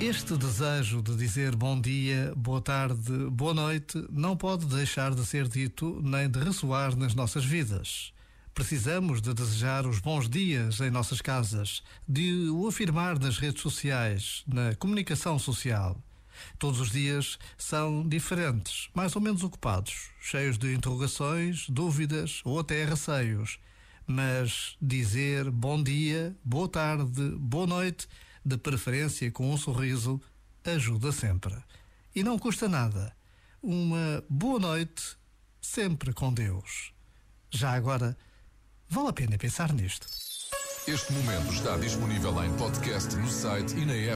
Este desejo de dizer bom dia, boa tarde, boa noite não pode deixar de ser dito nem de ressoar nas nossas vidas. Precisamos de desejar os bons dias em nossas casas, de o afirmar nas redes sociais, na comunicação social. Todos os dias são diferentes, mais ou menos ocupados, cheios de interrogações, dúvidas ou até receios. Mas dizer bom dia, boa tarde, boa noite, de preferência com um sorriso, ajuda sempre. E não custa nada. Uma boa noite, sempre com Deus. Já agora, vale a pena pensar nisto. Este momento está disponível em podcast no site e na app.